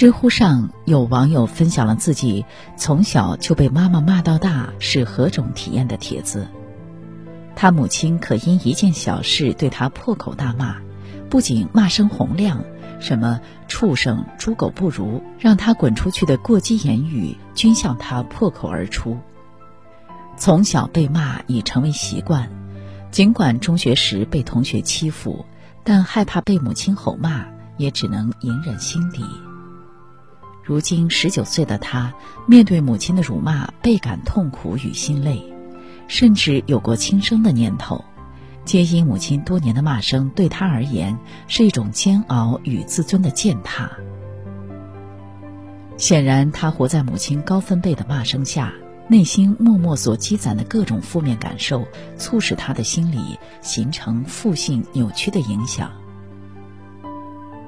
知乎上有网友分享了自己从小就被妈妈骂到大是何种体验的帖子。他母亲可因一件小事对他破口大骂，不仅骂声洪亮，什么畜生、猪狗不如，让他滚出去的过激言语均向他破口而出。从小被骂已成为习惯，尽管中学时被同学欺负，但害怕被母亲吼骂，也只能隐忍心底。如今十九岁的他，面对母亲的辱骂，倍感痛苦与心累，甚至有过轻生的念头。皆因母亲多年的骂声对他而言是一种煎熬与自尊的践踏。显然，他活在母亲高分贝的骂声下，内心默默所积攒的各种负面感受，促使他的心理形成负性扭曲的影响。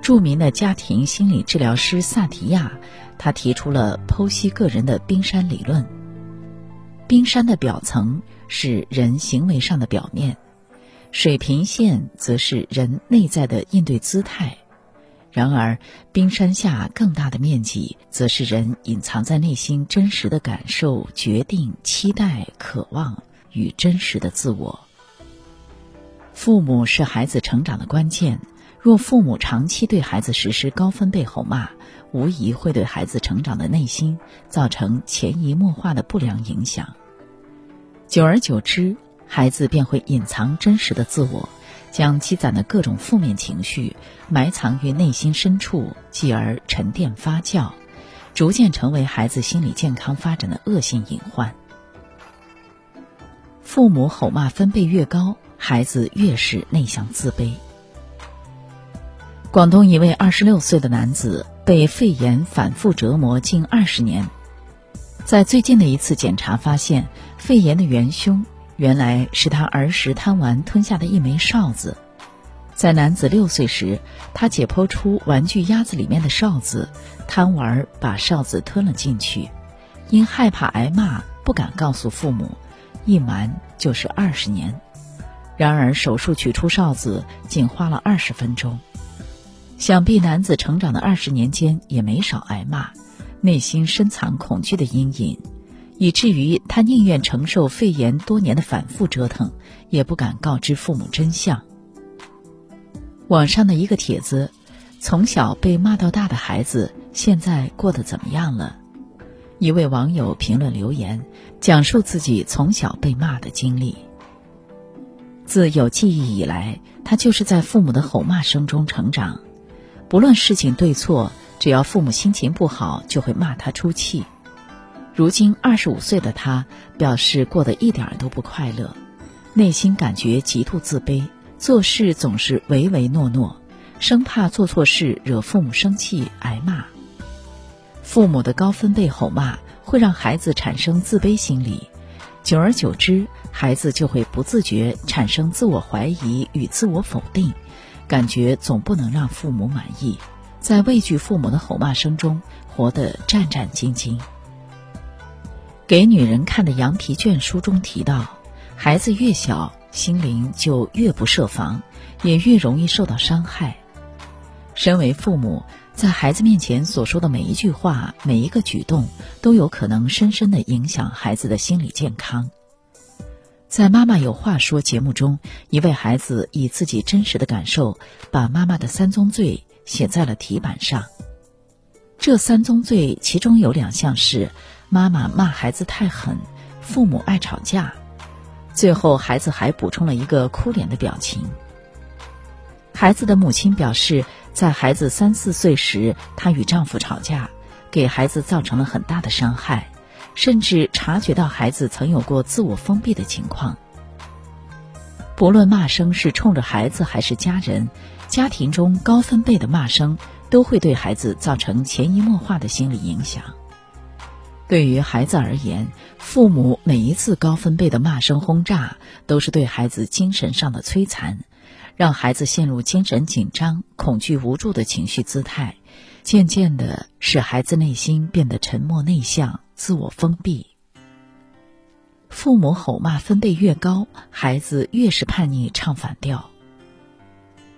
著名的家庭心理治疗师萨提亚，他提出了剖析个人的冰山理论。冰山的表层是人行为上的表面，水平线则是人内在的应对姿态。然而，冰山下更大的面积，则是人隐藏在内心真实的感受、决定、期待、渴望与真实的自我。父母是孩子成长的关键。若父母长期对孩子实施高分贝吼骂，无疑会对孩子成长的内心造成潜移默化的不良影响。久而久之，孩子便会隐藏真实的自我，将积攒的各种负面情绪埋藏于内心深处，继而沉淀发酵，逐渐成为孩子心理健康发展的恶性隐患。父母吼骂分贝越高，孩子越是内向自卑。广东一位二十六岁的男子被肺炎反复折磨近二十年，在最近的一次检查发现，肺炎的元凶原来是他儿时贪玩吞下的一枚哨子。在男子六岁时，他解剖出玩具鸭子里面的哨子，贪玩把哨子吞了进去，因害怕挨骂，不敢告诉父母，一瞒就是二十年。然而手术取出哨子仅花了二十分钟。想必男子成长的二十年间也没少挨骂，内心深藏恐惧的阴影，以至于他宁愿承受肺炎多年的反复折腾，也不敢告知父母真相。网上的一个帖子：从小被骂到大的孩子现在过得怎么样了？一位网友评论留言，讲述自己从小被骂的经历。自有记忆以来，他就是在父母的吼骂声中成长。不论事情对错，只要父母心情不好，就会骂他出气。如今二十五岁的他表示过得一点都不快乐，内心感觉极度自卑，做事总是唯唯诺诺，生怕做错事惹父母生气挨骂。父母的高分贝吼骂会让孩子产生自卑心理，久而久之，孩子就会不自觉产生自我怀疑与自我否定。感觉总不能让父母满意，在畏惧父母的吼骂声中活得战战兢兢。给女人看的羊皮卷书中提到，孩子越小，心灵就越不设防，也越容易受到伤害。身为父母，在孩子面前所说的每一句话、每一个举动，都有可能深深的影响孩子的心理健康。在《妈妈有话说》节目中，一位孩子以自己真实的感受，把妈妈的三宗罪写在了题板上。这三宗罪其中有两项是妈妈骂孩子太狠，父母爱吵架。最后，孩子还补充了一个哭脸的表情。孩子的母亲表示，在孩子三四岁时，她与丈夫吵架，给孩子造成了很大的伤害。甚至察觉到孩子曾有过自我封闭的情况。不论骂声是冲着孩子还是家人，家庭中高分贝的骂声都会对孩子造成潜移默化的心理影响。对于孩子而言，父母每一次高分贝的骂声轰炸，都是对孩子精神上的摧残，让孩子陷入精神紧张、恐惧、无助的情绪姿态，渐渐的使孩子内心变得沉默内向。自我封闭，父母吼骂分贝越高，孩子越是叛逆唱反调。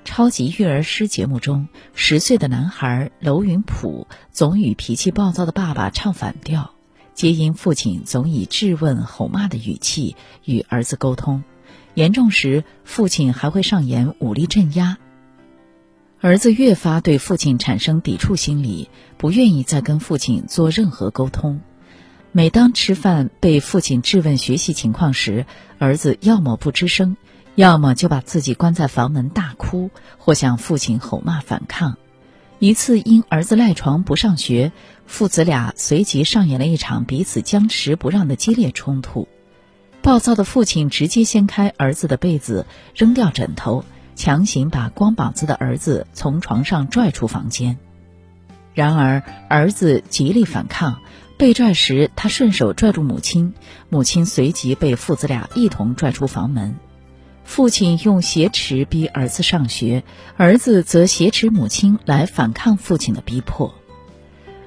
超级育儿师节目中，十岁的男孩娄云普总与脾气暴躁的爸爸唱反调，皆因父亲总以质问、吼骂的语气与儿子沟通，严重时父亲还会上演武力镇压。儿子越发对父亲产生抵触心理，不愿意再跟父亲做任何沟通。每当吃饭被父亲质问学习情况时，儿子要么不吱声。要么就把自己关在房门大哭，或向父亲吼骂反抗。一次因儿子赖床不上学，父子俩随即上演了一场彼此僵持不让的激烈冲突。暴躁的父亲直接掀开儿子的被子，扔掉枕头，强行把光膀子的儿子从床上拽出房间。然而儿子极力反抗，被拽时他顺手拽住母亲，母亲随即被父子俩一同拽出房门。父亲用挟持逼儿子上学，儿子则挟持母亲来反抗父亲的逼迫。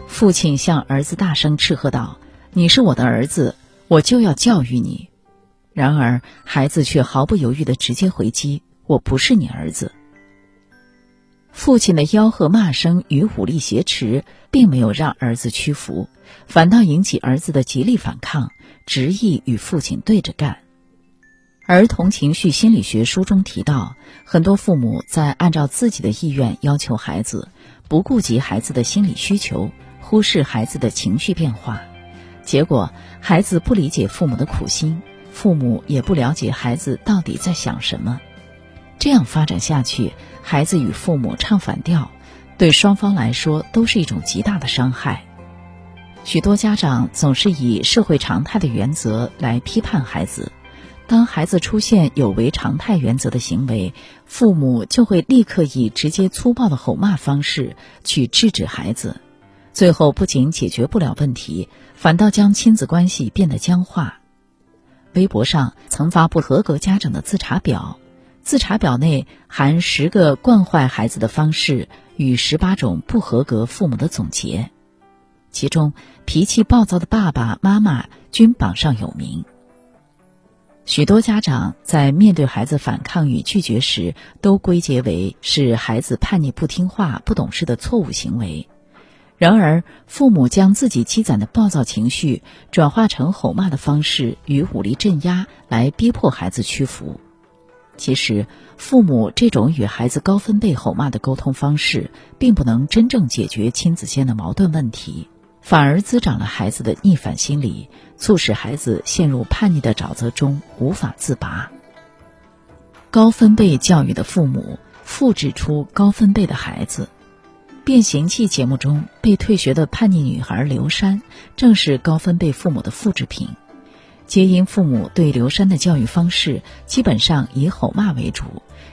父亲向儿子大声斥喝道：“你是我的儿子，我就要教育你。”然而，孩子却毫不犹豫地直接回击：“我不是你儿子。”父亲的吆喝、骂声与武力挟持，并没有让儿子屈服，反倒引起儿子的极力反抗，执意与父亲对着干。儿童情绪心理学书中提到，很多父母在按照自己的意愿要求孩子，不顾及孩子的心理需求，忽视孩子的情绪变化，结果孩子不理解父母的苦心，父母也不了解孩子到底在想什么。这样发展下去，孩子与父母唱反调，对双方来说都是一种极大的伤害。许多家长总是以社会常态的原则来批判孩子。当孩子出现有违常态原则的行为，父母就会立刻以直接粗暴的吼骂方式去制止孩子，最后不仅解决不了问题，反倒将亲子关系变得僵化。微博上曾发布合格家长的自查表，自查表内含十个惯坏孩子的方式与十八种不合格父母的总结，其中脾气暴躁的爸爸妈妈均榜上有名。许多家长在面对孩子反抗与拒绝时，都归结为是孩子叛逆、不听话、不懂事的错误行为。然而，父母将自己积攒的暴躁情绪转化成吼骂的方式与武力镇压，来逼迫孩子屈服。其实，父母这种与孩子高分贝吼骂的沟通方式，并不能真正解决亲子间的矛盾问题。反而滋长了孩子的逆反心理，促使孩子陷入叛逆的沼泽中无法自拔。高分贝教育的父母复制出高分贝的孩子，《变形记》节目中被退学的叛逆女孩刘珊，正是高分贝父母的复制品。皆因父母对刘珊的教育方式基本上以吼骂为主，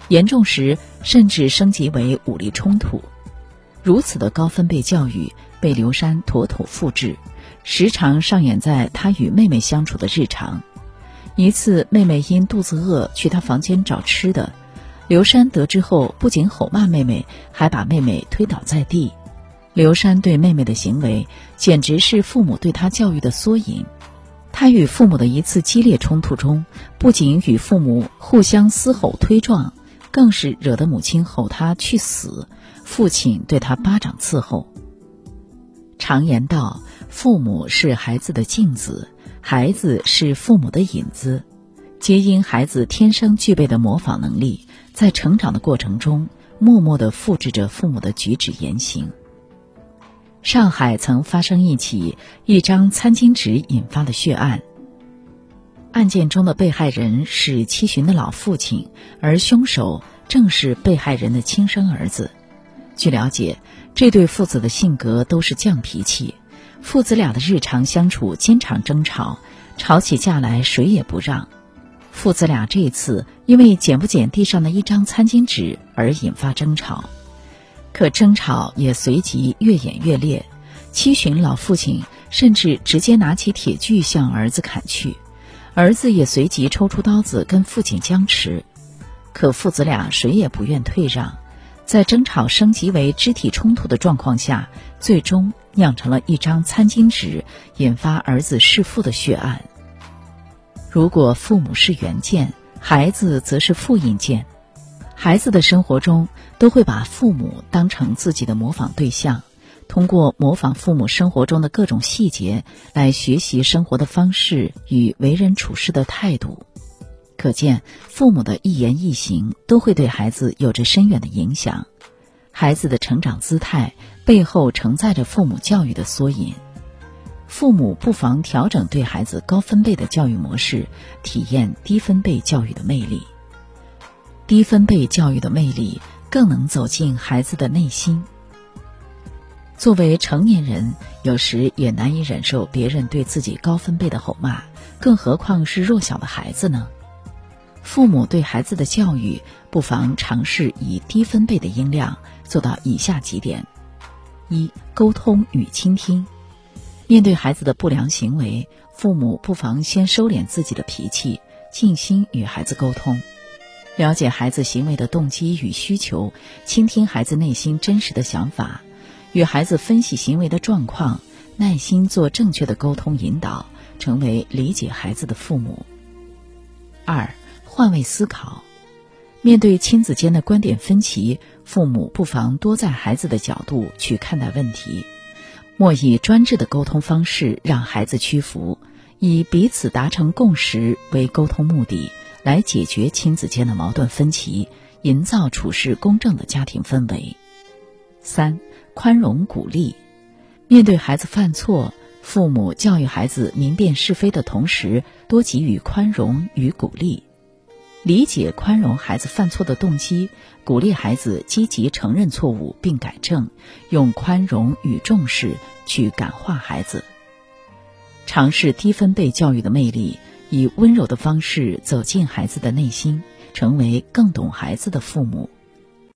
严重时甚至升级为武力冲突。如此的高分贝教育。被刘珊妥妥复制，时常上演在他与妹妹相处的日常。一次，妹妹因肚子饿去他房间找吃的，刘珊得知后不仅吼骂妹妹，还把妹妹推倒在地。刘珊对妹妹的行为简直是父母对他教育的缩影。他与父母的一次激烈冲突中，不仅与父母互相嘶吼推撞，更是惹得母亲吼他去死，父亲对他巴掌伺候。常言道：“父母是孩子的镜子，孩子是父母的影子。”皆因孩子天生具备的模仿能力，在成长的过程中，默默的复制着父母的举止言行。上海曾发生一起一张餐巾纸引发的血案，案件中的被害人是七旬的老父亲，而凶手正是被害人的亲生儿子。据了解。这对父子的性格都是犟脾气，父子俩的日常相处经常争吵，吵起架来谁也不让。父子俩这次因为捡不捡地上的一张餐巾纸而引发争吵，可争吵也随即越演越烈。七旬老父亲甚至直接拿起铁锯向儿子砍去，儿子也随即抽出刀子跟父亲僵持，可父子俩谁也不愿退让。在争吵升级为肢体冲突的状况下，最终酿成了一张餐巾纸引发儿子弑父的血案。如果父母是原件，孩子则是复印件。孩子的生活中都会把父母当成自己的模仿对象，通过模仿父母生活中的各种细节来学习生活的方式与为人处事的态度。可见，父母的一言一行都会对孩子有着深远的影响。孩子的成长姿态背后承载着父母教育的缩影。父母不妨调整对孩子高分贝的教育模式，体验低分贝教育的魅力。低分贝教育的魅力更能走进孩子的内心。作为成年人，有时也难以忍受别人对自己高分贝的吼骂，更何况是弱小的孩子呢？父母对孩子的教育，不妨尝试以低分贝的音量做到以下几点：一、沟通与倾听。面对孩子的不良行为，父母不妨先收敛自己的脾气，静心与孩子沟通。了解孩子行为的动机与需求，倾听孩子内心真实的想法，与孩子分析行为的状况，耐心做正确的沟通引导，成为理解孩子的父母。二、换位思考，面对亲子间的观点分歧，父母不妨多在孩子的角度去看待问题，莫以专制的沟通方式让孩子屈服，以彼此达成共识为沟通目的。来解决亲子间的矛盾分歧，营造处事公正的家庭氛围。三、宽容鼓励，面对孩子犯错，父母教育孩子明辨是非的同时，多给予宽容与鼓励，理解宽容孩子犯错的动机，鼓励孩子积极承认错误并改正，用宽容与重视去感化孩子，尝试低分贝教育的魅力。以温柔的方式走进孩子的内心，成为更懂孩子的父母。